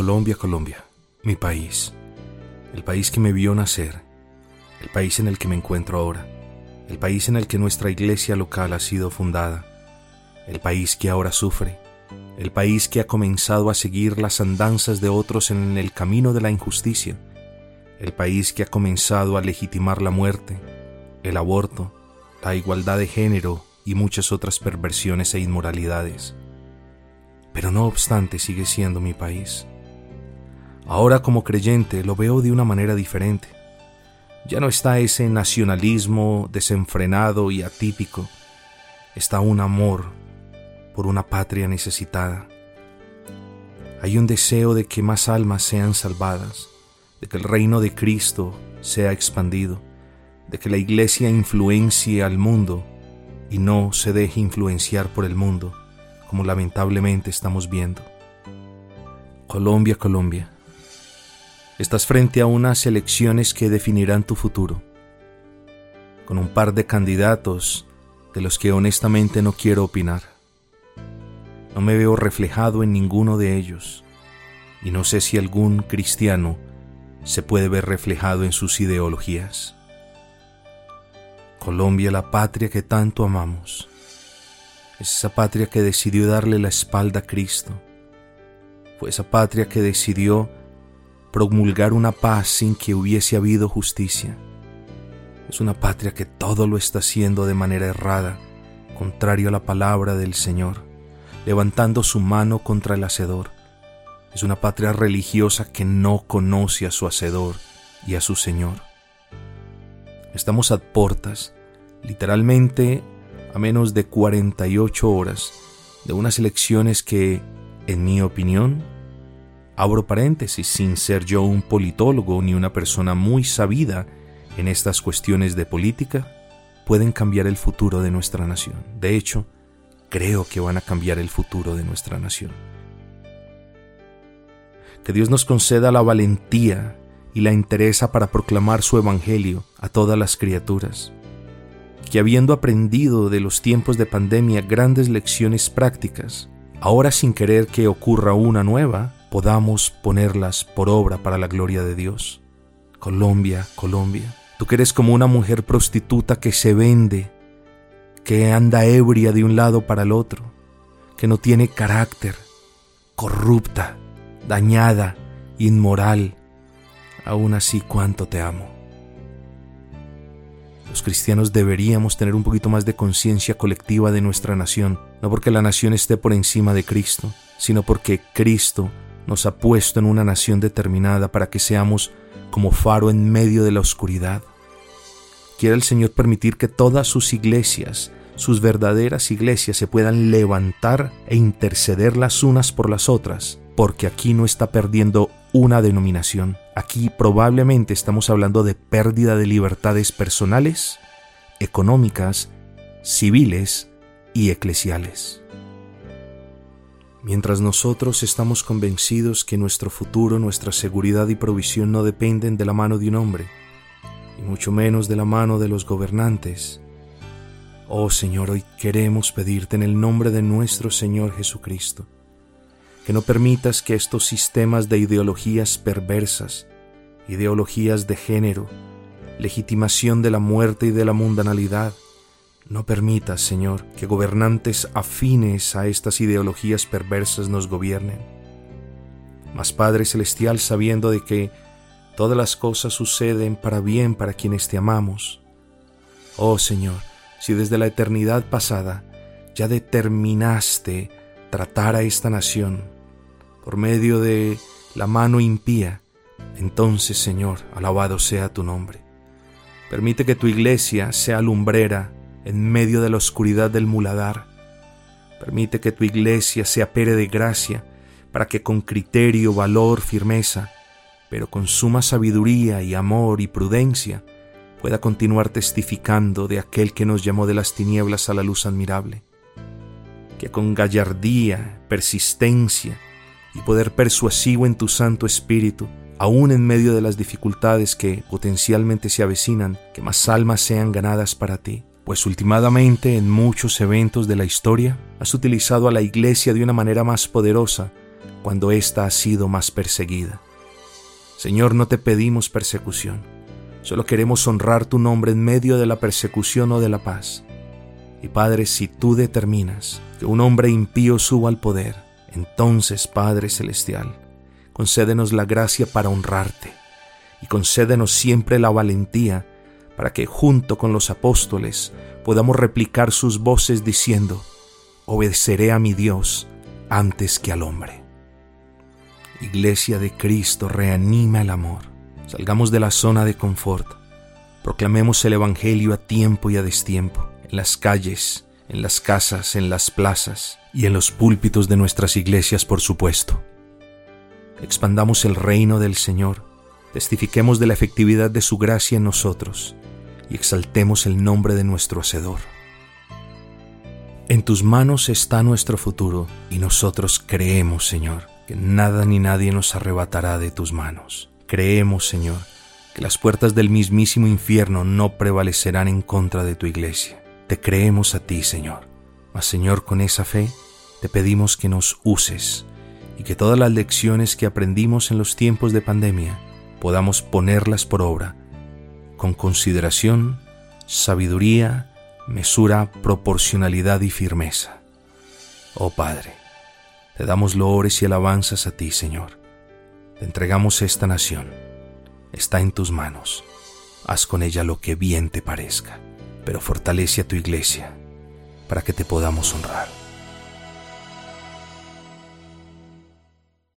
Colombia, Colombia, mi país, el país que me vio nacer, el país en el que me encuentro ahora, el país en el que nuestra iglesia local ha sido fundada, el país que ahora sufre, el país que ha comenzado a seguir las andanzas de otros en el camino de la injusticia, el país que ha comenzado a legitimar la muerte, el aborto, la igualdad de género y muchas otras perversiones e inmoralidades. Pero no obstante sigue siendo mi país. Ahora como creyente lo veo de una manera diferente. Ya no está ese nacionalismo desenfrenado y atípico. Está un amor por una patria necesitada. Hay un deseo de que más almas sean salvadas, de que el reino de Cristo sea expandido, de que la iglesia influencie al mundo y no se deje influenciar por el mundo, como lamentablemente estamos viendo. Colombia, Colombia, estás frente a unas elecciones que definirán tu futuro, con un par de candidatos de los que honestamente no quiero opinar. No me veo reflejado en ninguno de ellos, y no sé si algún cristiano se puede ver reflejado en sus ideologías. Colombia, la patria que tanto amamos, es esa patria que decidió darle la espalda a Cristo. Fue esa patria que decidió promulgar una paz sin que hubiese habido justicia. Es una patria que todo lo está haciendo de manera errada, contrario a la palabra del Señor, levantando su mano contra el Hacedor. Es una patria religiosa que no conoce a su Hacedor y a su Señor. Estamos a portas, literalmente a menos de 48 horas, de unas elecciones que, en mi opinión, abro paréntesis, sin ser yo un politólogo ni una persona muy sabida en estas cuestiones de política, pueden cambiar el futuro de nuestra nación. De hecho, creo que van a cambiar el futuro de nuestra nación. Que Dios nos conceda la valentía y la interesa para proclamar su evangelio a todas las criaturas. Que habiendo aprendido de los tiempos de pandemia grandes lecciones prácticas, ahora sin querer que ocurra una nueva, podamos ponerlas por obra para la gloria de Dios. Colombia, Colombia, tú que eres como una mujer prostituta que se vende, que anda ebria de un lado para el otro, que no tiene carácter, corrupta, dañada, inmoral, aún así cuánto te amo. Los cristianos deberíamos tener un poquito más de conciencia colectiva de nuestra nación, no porque la nación esté por encima de Cristo, sino porque Cristo nos ha puesto en una nación determinada para que seamos como faro en medio de la oscuridad. Quiere el Señor permitir que todas sus iglesias, sus verdaderas iglesias, se puedan levantar e interceder las unas por las otras, porque aquí no está perdiendo una denominación. Aquí probablemente estamos hablando de pérdida de libertades personales, económicas, civiles y eclesiales. Mientras nosotros estamos convencidos que nuestro futuro, nuestra seguridad y provisión no dependen de la mano de un hombre, y mucho menos de la mano de los gobernantes, oh Señor, hoy queremos pedirte en el nombre de nuestro Señor Jesucristo, que no permitas que estos sistemas de ideologías perversas, ideologías de género, legitimación de la muerte y de la mundanalidad, no permitas, Señor, que gobernantes afines a estas ideologías perversas nos gobiernen. Mas Padre Celestial, sabiendo de que todas las cosas suceden para bien para quienes te amamos, oh Señor, si desde la eternidad pasada ya determinaste tratar a esta nación por medio de la mano impía, entonces Señor, alabado sea tu nombre. Permite que tu iglesia sea lumbrera en medio de la oscuridad del muladar. Permite que tu iglesia sea pere de gracia para que con criterio, valor, firmeza, pero con suma sabiduría y amor y prudencia, pueda continuar testificando de aquel que nos llamó de las tinieblas a la luz admirable. Que con gallardía, persistencia, y poder persuasivo en tu Santo Espíritu, aún en medio de las dificultades que potencialmente se avecinan, que más almas sean ganadas para ti. Pues últimamente en muchos eventos de la historia has utilizado a la iglesia de una manera más poderosa cuando ésta ha sido más perseguida. Señor, no te pedimos persecución, solo queremos honrar tu nombre en medio de la persecución o de la paz. Y Padre, si tú determinas que un hombre impío suba al poder, entonces, Padre Celestial, concédenos la gracia para honrarte y concédenos siempre la valentía para que junto con los apóstoles podamos replicar sus voces diciendo, obedeceré a mi Dios antes que al hombre. Iglesia de Cristo, reanima el amor. Salgamos de la zona de confort. Proclamemos el Evangelio a tiempo y a destiempo, en las calles, en las casas, en las plazas y en los púlpitos de nuestras iglesias, por supuesto. Expandamos el reino del Señor, testifiquemos de la efectividad de su gracia en nosotros y exaltemos el nombre de nuestro Hacedor. En tus manos está nuestro futuro y nosotros creemos, Señor, que nada ni nadie nos arrebatará de tus manos. Creemos, Señor, que las puertas del mismísimo infierno no prevalecerán en contra de tu iglesia. Te creemos a ti, Señor. Mas, Señor, con esa fe, te pedimos que nos uses y que todas las lecciones que aprendimos en los tiempos de pandemia podamos ponerlas por obra con consideración, sabiduría, mesura, proporcionalidad y firmeza. Oh Padre, te damos loores y alabanzas a ti, Señor. Te entregamos esta nación. Está en tus manos. Haz con ella lo que bien te parezca, pero fortalece a tu iglesia para que te podamos honrar.